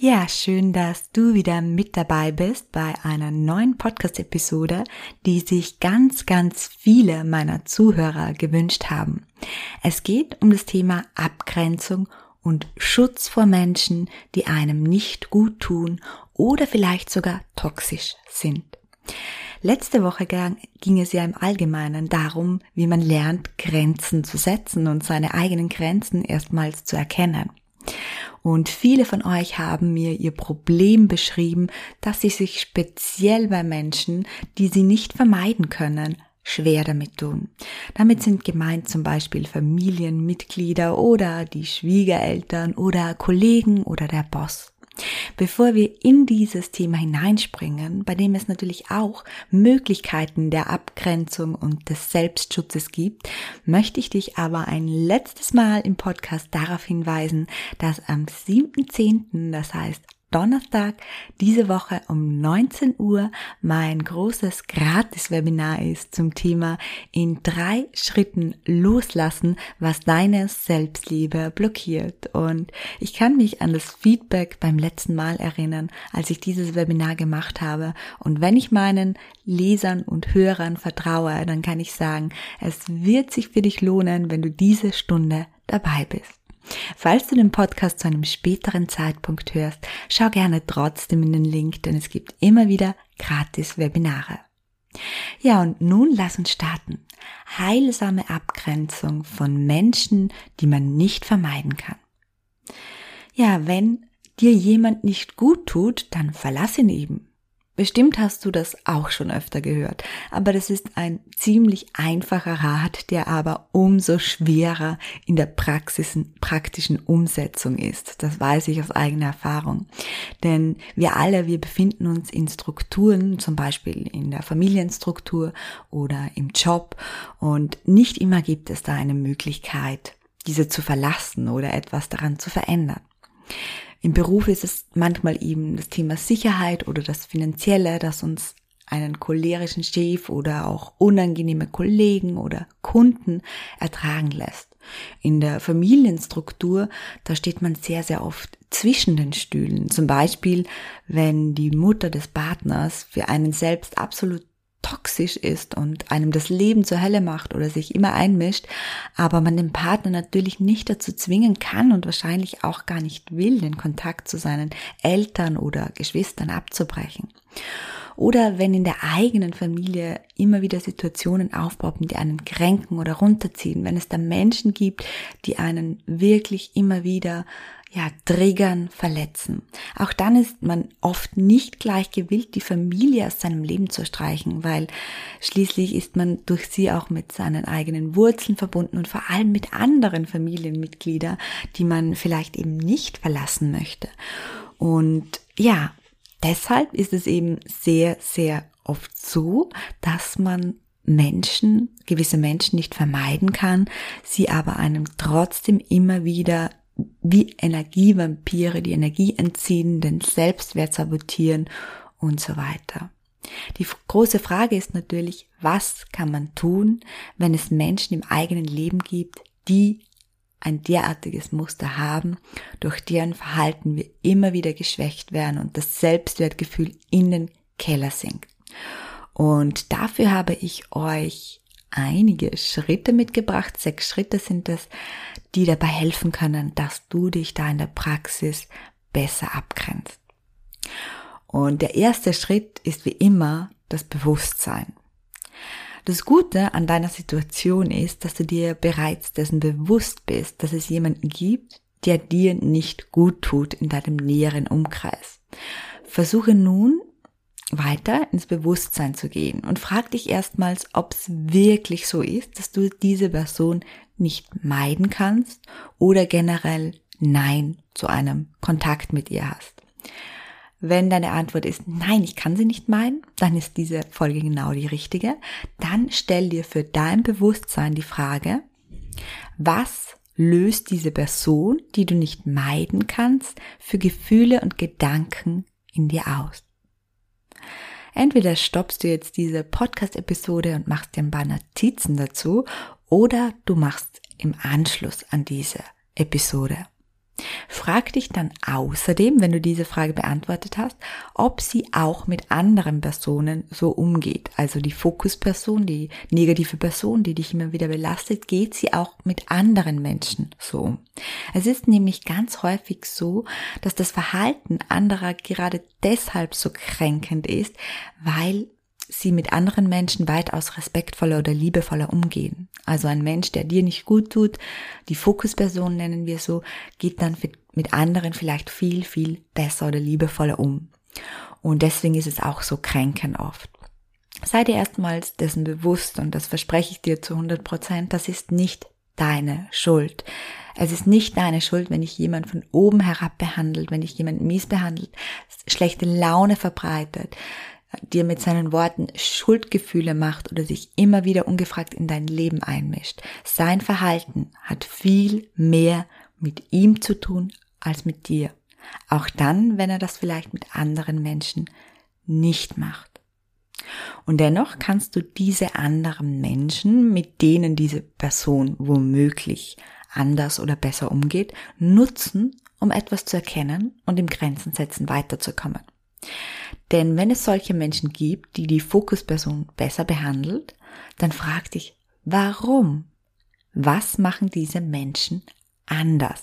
Ja, schön, dass du wieder mit dabei bist bei einer neuen Podcast-Episode, die sich ganz, ganz viele meiner Zuhörer gewünscht haben. Es geht um das Thema Abgrenzung und Schutz vor Menschen, die einem nicht gut tun oder vielleicht sogar toxisch sind. Letzte Woche ging es ja im Allgemeinen darum, wie man lernt, Grenzen zu setzen und seine eigenen Grenzen erstmals zu erkennen. Und viele von euch haben mir ihr Problem beschrieben, dass sie sich speziell bei Menschen, die sie nicht vermeiden können, schwer damit tun. Damit sind gemeint zum Beispiel Familienmitglieder oder die Schwiegereltern oder Kollegen oder der Boss. Bevor wir in dieses Thema hineinspringen, bei dem es natürlich auch Möglichkeiten der Abgrenzung und des Selbstschutzes gibt, möchte ich dich aber ein letztes Mal im Podcast darauf hinweisen, dass am 7.10., das heißt Donnerstag diese Woche um 19 Uhr mein großes Gratis-Webinar ist zum Thema in drei Schritten loslassen, was deine Selbstliebe blockiert. Und ich kann mich an das Feedback beim letzten Mal erinnern, als ich dieses Webinar gemacht habe. Und wenn ich meinen Lesern und Hörern vertraue, dann kann ich sagen, es wird sich für dich lohnen, wenn du diese Stunde dabei bist. Falls du den Podcast zu einem späteren Zeitpunkt hörst, schau gerne trotzdem in den Link, denn es gibt immer wieder gratis Webinare. Ja, und nun lass uns starten. Heilsame Abgrenzung von Menschen, die man nicht vermeiden kann. Ja, wenn dir jemand nicht gut tut, dann verlass ihn eben. Bestimmt hast du das auch schon öfter gehört, aber das ist ein ziemlich einfacher Rat, der aber umso schwerer in der Praxis, praktischen Umsetzung ist. Das weiß ich aus eigener Erfahrung. Denn wir alle, wir befinden uns in Strukturen, zum Beispiel in der Familienstruktur oder im Job und nicht immer gibt es da eine Möglichkeit, diese zu verlassen oder etwas daran zu verändern. Im Beruf ist es manchmal eben das Thema Sicherheit oder das Finanzielle, das uns einen cholerischen Chef oder auch unangenehme Kollegen oder Kunden ertragen lässt. In der Familienstruktur, da steht man sehr, sehr oft zwischen den Stühlen. Zum Beispiel, wenn die Mutter des Partners für einen selbst absolut toxisch ist und einem das Leben zur Hölle macht oder sich immer einmischt, aber man den Partner natürlich nicht dazu zwingen kann und wahrscheinlich auch gar nicht will, den Kontakt zu seinen Eltern oder Geschwistern abzubrechen. Oder wenn in der eigenen Familie immer wieder Situationen aufpoppen, die einen kränken oder runterziehen, wenn es da Menschen gibt, die einen wirklich immer wieder ja, triggern, verletzen. Auch dann ist man oft nicht gleich gewillt, die Familie aus seinem Leben zu streichen, weil schließlich ist man durch sie auch mit seinen eigenen Wurzeln verbunden und vor allem mit anderen Familienmitgliedern, die man vielleicht eben nicht verlassen möchte. Und ja, deshalb ist es eben sehr, sehr oft so, dass man Menschen, gewisse Menschen nicht vermeiden kann, sie aber einem trotzdem immer wieder wie Energievampire die Energie entziehen, den Selbstwert sabotieren und so weiter. Die große Frage ist natürlich, was kann man tun, wenn es Menschen im eigenen Leben gibt, die ein derartiges Muster haben, durch deren Verhalten wir immer wieder geschwächt werden und das Selbstwertgefühl in den Keller sinkt. Und dafür habe ich euch einige Schritte mitgebracht. Sechs Schritte sind es, die dabei helfen können, dass du dich da in der Praxis besser abgrenzt. Und der erste Schritt ist wie immer das Bewusstsein. Das Gute an deiner Situation ist, dass du dir bereits dessen bewusst bist, dass es jemanden gibt, der dir nicht gut tut in deinem näheren Umkreis. Versuche nun weiter ins Bewusstsein zu gehen und frag dich erstmals, ob es wirklich so ist, dass du diese Person nicht meiden kannst oder generell Nein zu einem Kontakt mit ihr hast. Wenn deine Antwort ist, nein, ich kann sie nicht meinen, dann ist diese Folge genau die richtige. Dann stell dir für dein Bewusstsein die Frage, was löst diese Person, die du nicht meiden kannst, für Gefühle und Gedanken in dir aus? Entweder stoppst du jetzt diese Podcast-Episode und machst dir ein paar Notizen dazu oder du machst im Anschluss an diese Episode Frag dich dann außerdem, wenn du diese Frage beantwortet hast, ob sie auch mit anderen Personen so umgeht. Also die Fokusperson, die negative Person, die dich immer wieder belastet, geht sie auch mit anderen Menschen so um. Es ist nämlich ganz häufig so, dass das Verhalten anderer gerade deshalb so kränkend ist, weil sie mit anderen Menschen weitaus respektvoller oder liebevoller umgehen. Also ein Mensch, der dir nicht gut tut, die Fokusperson nennen wir so, geht dann mit anderen vielleicht viel, viel besser oder liebevoller um. Und deswegen ist es auch so kränken oft. Sei dir erstmals dessen bewusst und das verspreche ich dir zu 100 Prozent, das ist nicht deine Schuld. Es ist nicht deine Schuld, wenn dich jemand von oben herab behandelt, wenn dich jemand mies behandelt, schlechte Laune verbreitet, dir mit seinen Worten Schuldgefühle macht oder sich immer wieder ungefragt in dein Leben einmischt. Sein Verhalten hat viel mehr mit ihm zu tun als mit dir. Auch dann, wenn er das vielleicht mit anderen Menschen nicht macht. Und dennoch kannst du diese anderen Menschen, mit denen diese Person womöglich anders oder besser umgeht, nutzen, um etwas zu erkennen und im Grenzen setzen weiterzukommen. Denn wenn es solche Menschen gibt, die die Fokusperson besser behandelt, dann frag dich, warum? Was machen diese Menschen anders?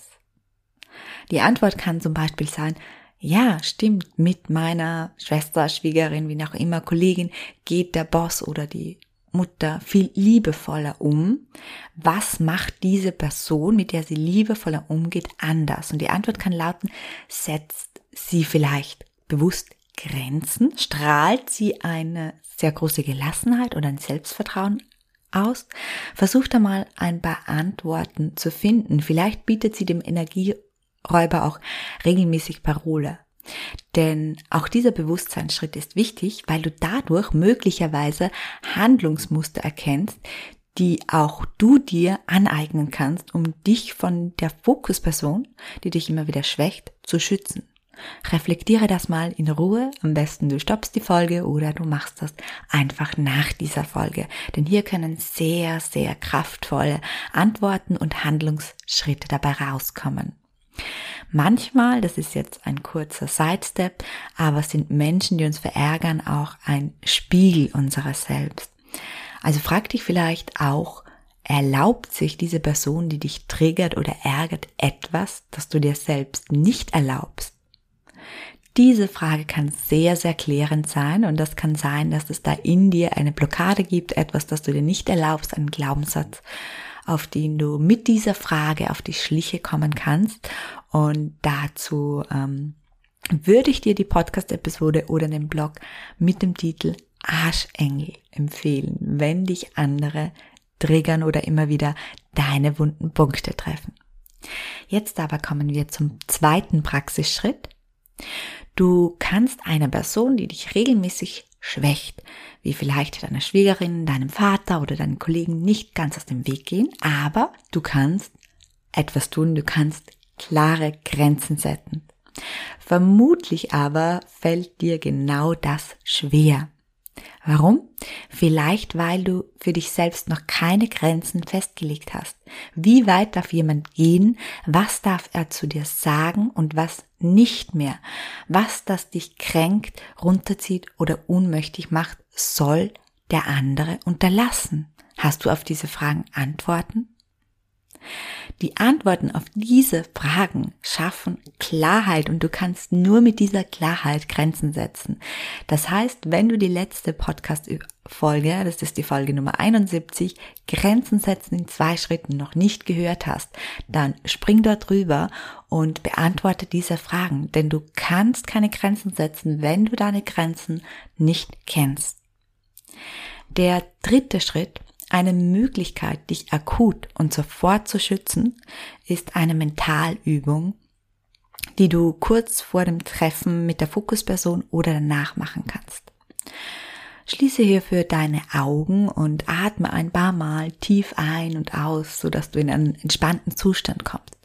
Die Antwort kann zum Beispiel sein, ja, stimmt, mit meiner Schwester, Schwiegerin, wie auch immer, Kollegin geht der Boss oder die Mutter viel liebevoller um. Was macht diese Person, mit der sie liebevoller umgeht, anders? Und die Antwort kann lauten, setzt sie vielleicht bewusst Grenzen? Strahlt sie eine sehr große Gelassenheit oder ein Selbstvertrauen aus? Versucht einmal ein paar Antworten zu finden. Vielleicht bietet sie dem Energieräuber auch regelmäßig Parole. Denn auch dieser Bewusstseinsschritt ist wichtig, weil du dadurch möglicherweise Handlungsmuster erkennst, die auch du dir aneignen kannst, um dich von der Fokusperson, die dich immer wieder schwächt, zu schützen. Reflektiere das mal in Ruhe. Am besten du stoppst die Folge oder du machst das einfach nach dieser Folge. Denn hier können sehr, sehr kraftvolle Antworten und Handlungsschritte dabei rauskommen. Manchmal, das ist jetzt ein kurzer Sidestep, aber sind Menschen, die uns verärgern, auch ein Spiegel unserer selbst. Also frag dich vielleicht auch, erlaubt sich diese Person, die dich triggert oder ärgert, etwas, das du dir selbst nicht erlaubst? Diese Frage kann sehr, sehr klärend sein und das kann sein, dass es da in dir eine Blockade gibt, etwas, das du dir nicht erlaubst, einen Glaubenssatz, auf den du mit dieser Frage auf die Schliche kommen kannst. Und dazu ähm, würde ich dir die Podcast-Episode oder den Blog mit dem Titel Arschengel empfehlen, wenn dich andere triggern oder immer wieder deine wunden Punkte treffen. Jetzt aber kommen wir zum zweiten Praxisschritt. Du kannst einer Person, die dich regelmäßig schwächt, wie vielleicht deiner Schwiegerin, deinem Vater oder deinen Kollegen nicht ganz aus dem Weg gehen, aber du kannst etwas tun, du kannst klare Grenzen setzen. Vermutlich aber fällt dir genau das schwer. Warum? Vielleicht, weil du für dich selbst noch keine Grenzen festgelegt hast. Wie weit darf jemand gehen? Was darf er zu dir sagen und was nicht mehr? Was das dich kränkt, runterzieht oder unmöglich macht, soll der andere unterlassen? Hast du auf diese Fragen Antworten? Die Antworten auf diese Fragen schaffen Klarheit und du kannst nur mit dieser Klarheit Grenzen setzen. Das heißt, wenn du die letzte Podcast-Folge, das ist die Folge Nummer 71, Grenzen setzen in zwei Schritten noch nicht gehört hast, dann spring dort rüber und beantworte diese Fragen, denn du kannst keine Grenzen setzen, wenn du deine Grenzen nicht kennst. Der dritte Schritt eine Möglichkeit, dich akut und sofort zu schützen, ist eine Mentalübung, die du kurz vor dem Treffen mit der Fokusperson oder danach machen kannst. Schließe hierfür deine Augen und atme ein paar Mal tief ein und aus, sodass du in einen entspannten Zustand kommst.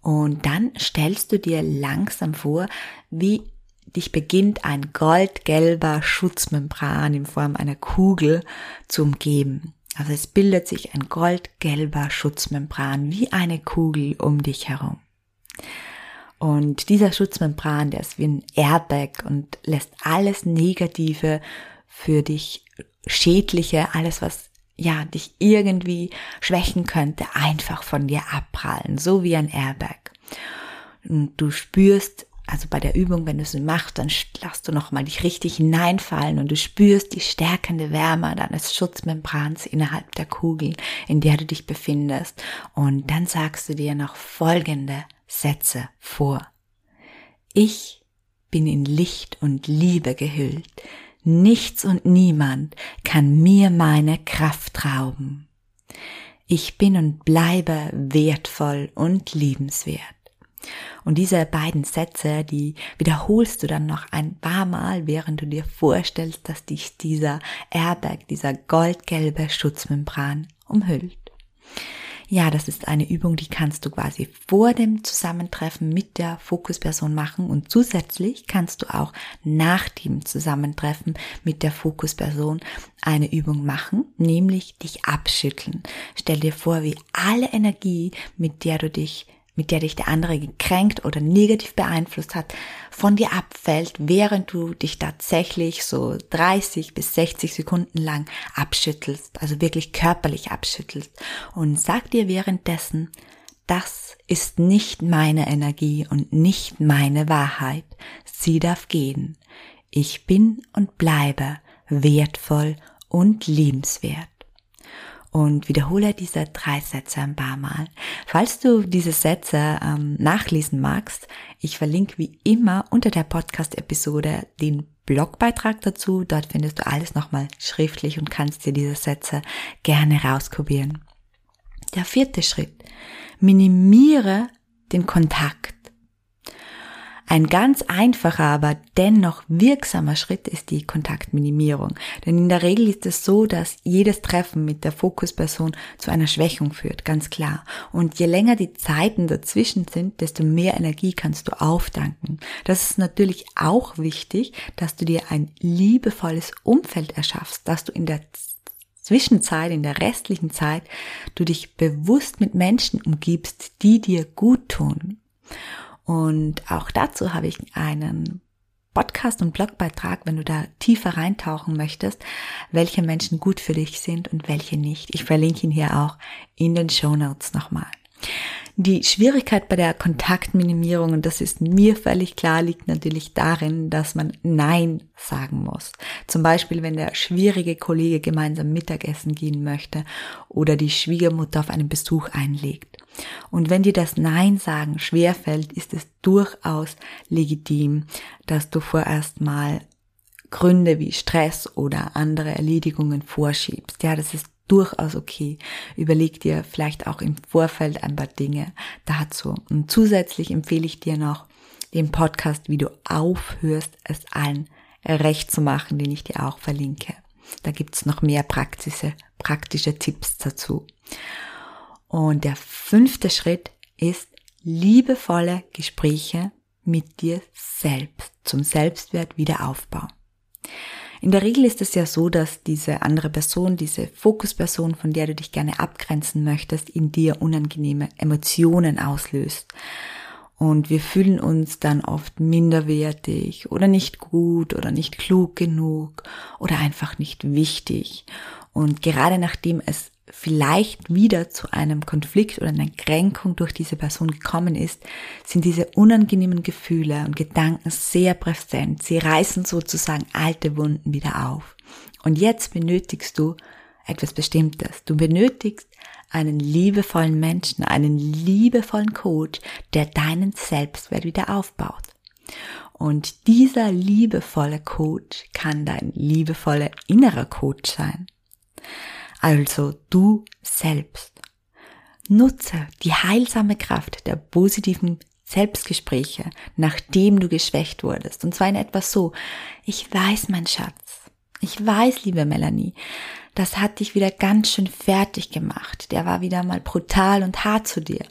Und dann stellst du dir langsam vor, wie dich beginnt ein goldgelber Schutzmembran in Form einer Kugel zu umgeben. Also es bildet sich ein goldgelber Schutzmembran wie eine Kugel um dich herum. Und dieser Schutzmembran, der ist wie ein Airbag und lässt alles Negative für dich schädliche, alles was ja dich irgendwie schwächen könnte, einfach von dir abprallen, so wie ein Airbag. Und du spürst also bei der Übung, wenn du es machst, dann lass du nochmal dich richtig hineinfallen und du spürst die stärkende Wärme deines Schutzmembrans innerhalb der Kugel, in der du dich befindest. Und dann sagst du dir noch folgende Sätze vor. Ich bin in Licht und Liebe gehüllt. Nichts und niemand kann mir meine Kraft rauben. Ich bin und bleibe wertvoll und liebenswert. Und diese beiden Sätze, die wiederholst du dann noch ein paar Mal, während du dir vorstellst, dass dich dieser Airbag, dieser goldgelbe Schutzmembran umhüllt. Ja, das ist eine Übung, die kannst du quasi vor dem Zusammentreffen mit der Fokusperson machen und zusätzlich kannst du auch nach dem Zusammentreffen mit der Fokusperson eine Übung machen, nämlich dich abschütteln. Stell dir vor, wie alle Energie, mit der du dich mit der dich der andere gekränkt oder negativ beeinflusst hat, von dir abfällt, während du dich tatsächlich so 30 bis 60 Sekunden lang abschüttelst, also wirklich körperlich abschüttelst und sag dir währenddessen, das ist nicht meine Energie und nicht meine Wahrheit. Sie darf gehen. Ich bin und bleibe wertvoll und liebenswert und wiederhole diese drei Sätze ein paar Mal. Falls du diese Sätze ähm, nachlesen magst, ich verlinke wie immer unter der Podcast-Episode den Blogbeitrag dazu. Dort findest du alles nochmal schriftlich und kannst dir diese Sätze gerne rauskopieren. Der vierte Schritt. Minimiere den Kontakt. Ein ganz einfacher, aber dennoch wirksamer Schritt ist die Kontaktminimierung. Denn in der Regel ist es so, dass jedes Treffen mit der Fokusperson zu einer Schwächung führt, ganz klar. Und je länger die Zeiten dazwischen sind, desto mehr Energie kannst du aufdanken. Das ist natürlich auch wichtig, dass du dir ein liebevolles Umfeld erschaffst, dass du in der Zwischenzeit, in der restlichen Zeit, du dich bewusst mit Menschen umgibst, die dir gut tun. Und auch dazu habe ich einen Podcast und Blogbeitrag, wenn du da tiefer reintauchen möchtest, welche Menschen gut für dich sind und welche nicht. Ich verlinke ihn hier auch in den Show Notes nochmal. Die Schwierigkeit bei der Kontaktminimierung, und das ist mir völlig klar, liegt natürlich darin, dass man Nein sagen muss. Zum Beispiel, wenn der schwierige Kollege gemeinsam Mittagessen gehen möchte oder die Schwiegermutter auf einen Besuch einlegt. Und wenn dir das Nein sagen schwerfällt, ist es durchaus legitim, dass du vorerst mal Gründe wie Stress oder andere Erledigungen vorschiebst. Ja, das ist durchaus okay. Überleg dir vielleicht auch im Vorfeld ein paar Dinge dazu. Und zusätzlich empfehle ich dir noch den Podcast, wie du aufhörst, es allen recht zu machen, den ich dir auch verlinke. Da gibt's noch mehr praktische, praktische Tipps dazu. Und der fünfte Schritt ist liebevolle Gespräche mit dir selbst zum Selbstwert Wiederaufbau. In der Regel ist es ja so, dass diese andere Person, diese Fokusperson, von der du dich gerne abgrenzen möchtest, in dir unangenehme Emotionen auslöst. Und wir fühlen uns dann oft minderwertig oder nicht gut oder nicht klug genug oder einfach nicht wichtig. Und gerade nachdem es vielleicht wieder zu einem Konflikt oder einer Kränkung durch diese Person gekommen ist, sind diese unangenehmen Gefühle und Gedanken sehr präsent. Sie reißen sozusagen alte Wunden wieder auf. Und jetzt benötigst du etwas Bestimmtes. Du benötigst einen liebevollen Menschen, einen liebevollen Coach, der deinen Selbstwert wieder aufbaut. Und dieser liebevolle Coach kann dein liebevoller innerer Coach sein also du selbst. Nutze die heilsame Kraft der positiven Selbstgespräche, nachdem du geschwächt wurdest. Und zwar in etwas so, ich weiß, mein Schatz, ich weiß, liebe Melanie, das hat dich wieder ganz schön fertig gemacht. Der war wieder mal brutal und hart zu dir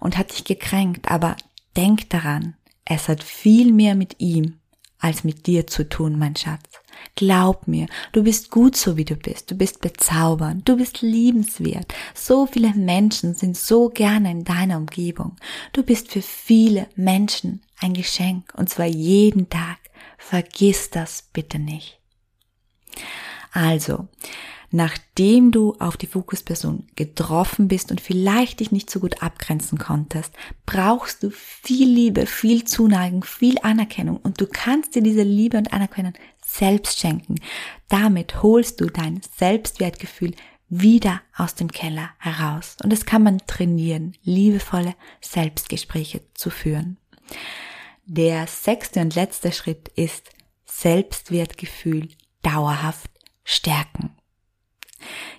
und hat dich gekränkt. Aber denk daran, es hat viel mehr mit ihm als mit dir zu tun, mein Schatz. Glaub mir, du bist gut so wie du bist, du bist bezaubernd, du bist liebenswert. So viele Menschen sind so gerne in deiner Umgebung. Du bist für viele Menschen ein Geschenk und zwar jeden Tag. Vergiss das bitte nicht. Also, nachdem du auf die Fokusperson getroffen bist und vielleicht dich nicht so gut abgrenzen konntest, brauchst du viel Liebe, viel Zuneigung, viel Anerkennung und du kannst dir diese Liebe und Anerkennung selbst schenken. Damit holst du dein Selbstwertgefühl wieder aus dem Keller heraus. Und das kann man trainieren, liebevolle Selbstgespräche zu führen. Der sechste und letzte Schritt ist Selbstwertgefühl dauerhaft stärken.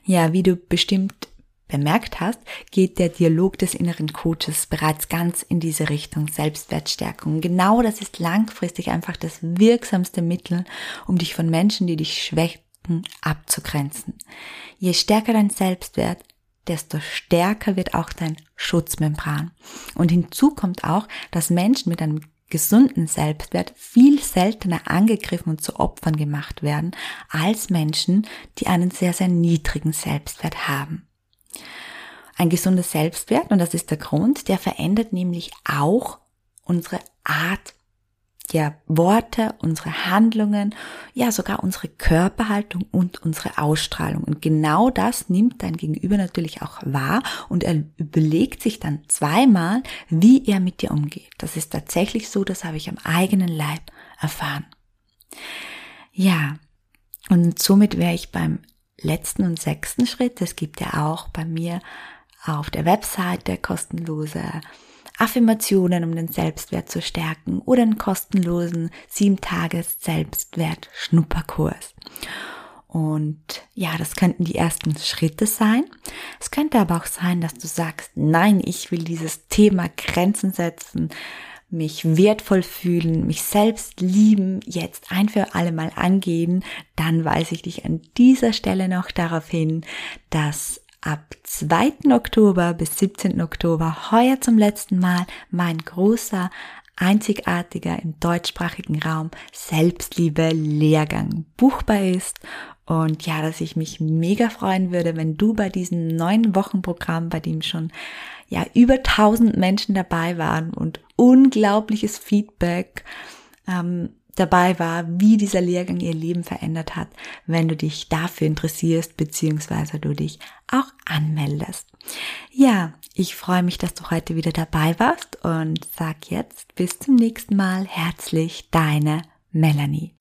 Ja, wie du bestimmt bemerkt hast, geht der Dialog des inneren Coaches bereits ganz in diese Richtung Selbstwertstärkung. Genau das ist langfristig einfach das wirksamste Mittel, um dich von Menschen, die dich schwächen, abzugrenzen. Je stärker dein Selbstwert, desto stärker wird auch dein Schutzmembran. Und hinzu kommt auch, dass Menschen mit einem gesunden Selbstwert viel seltener angegriffen und zu Opfern gemacht werden als Menschen, die einen sehr, sehr niedrigen Selbstwert haben. Ein gesunder Selbstwert, und das ist der Grund, der verändert nämlich auch unsere Art ja, Worte, unsere Handlungen, ja sogar unsere Körperhaltung und unsere Ausstrahlung. Und genau das nimmt dein Gegenüber natürlich auch wahr und er überlegt sich dann zweimal, wie er mit dir umgeht. Das ist tatsächlich so, das habe ich am eigenen Leib erfahren. Ja, und somit wäre ich beim letzten und sechsten Schritt. Es gibt ja auch bei mir auf der Webseite kostenlose Affirmationen, um den Selbstwert zu stärken oder einen kostenlosen 7-Tages-Selbstwert-Schnupperkurs. Und ja, das könnten die ersten Schritte sein. Es könnte aber auch sein, dass du sagst, nein, ich will dieses Thema Grenzen setzen, mich wertvoll fühlen, mich selbst lieben, jetzt ein für alle Mal angehen, dann weise ich dich an dieser Stelle noch darauf hin, dass ab 2. Oktober bis 17. Oktober heuer zum letzten Mal mein großer, einzigartiger im deutschsprachigen Raum Selbstliebe Lehrgang buchbar ist und ja, dass ich mich mega freuen würde, wenn du bei diesem neuen Wochenprogramm, bei dem schon ja über 1000 Menschen dabei waren und unglaubliches Feedback ähm, dabei war, wie dieser Lehrgang ihr Leben verändert hat, wenn du dich dafür interessierst, beziehungsweise du dich auch anmeldest. Ja, ich freue mich, dass du heute wieder dabei warst und sag jetzt bis zum nächsten Mal herzlich deine Melanie.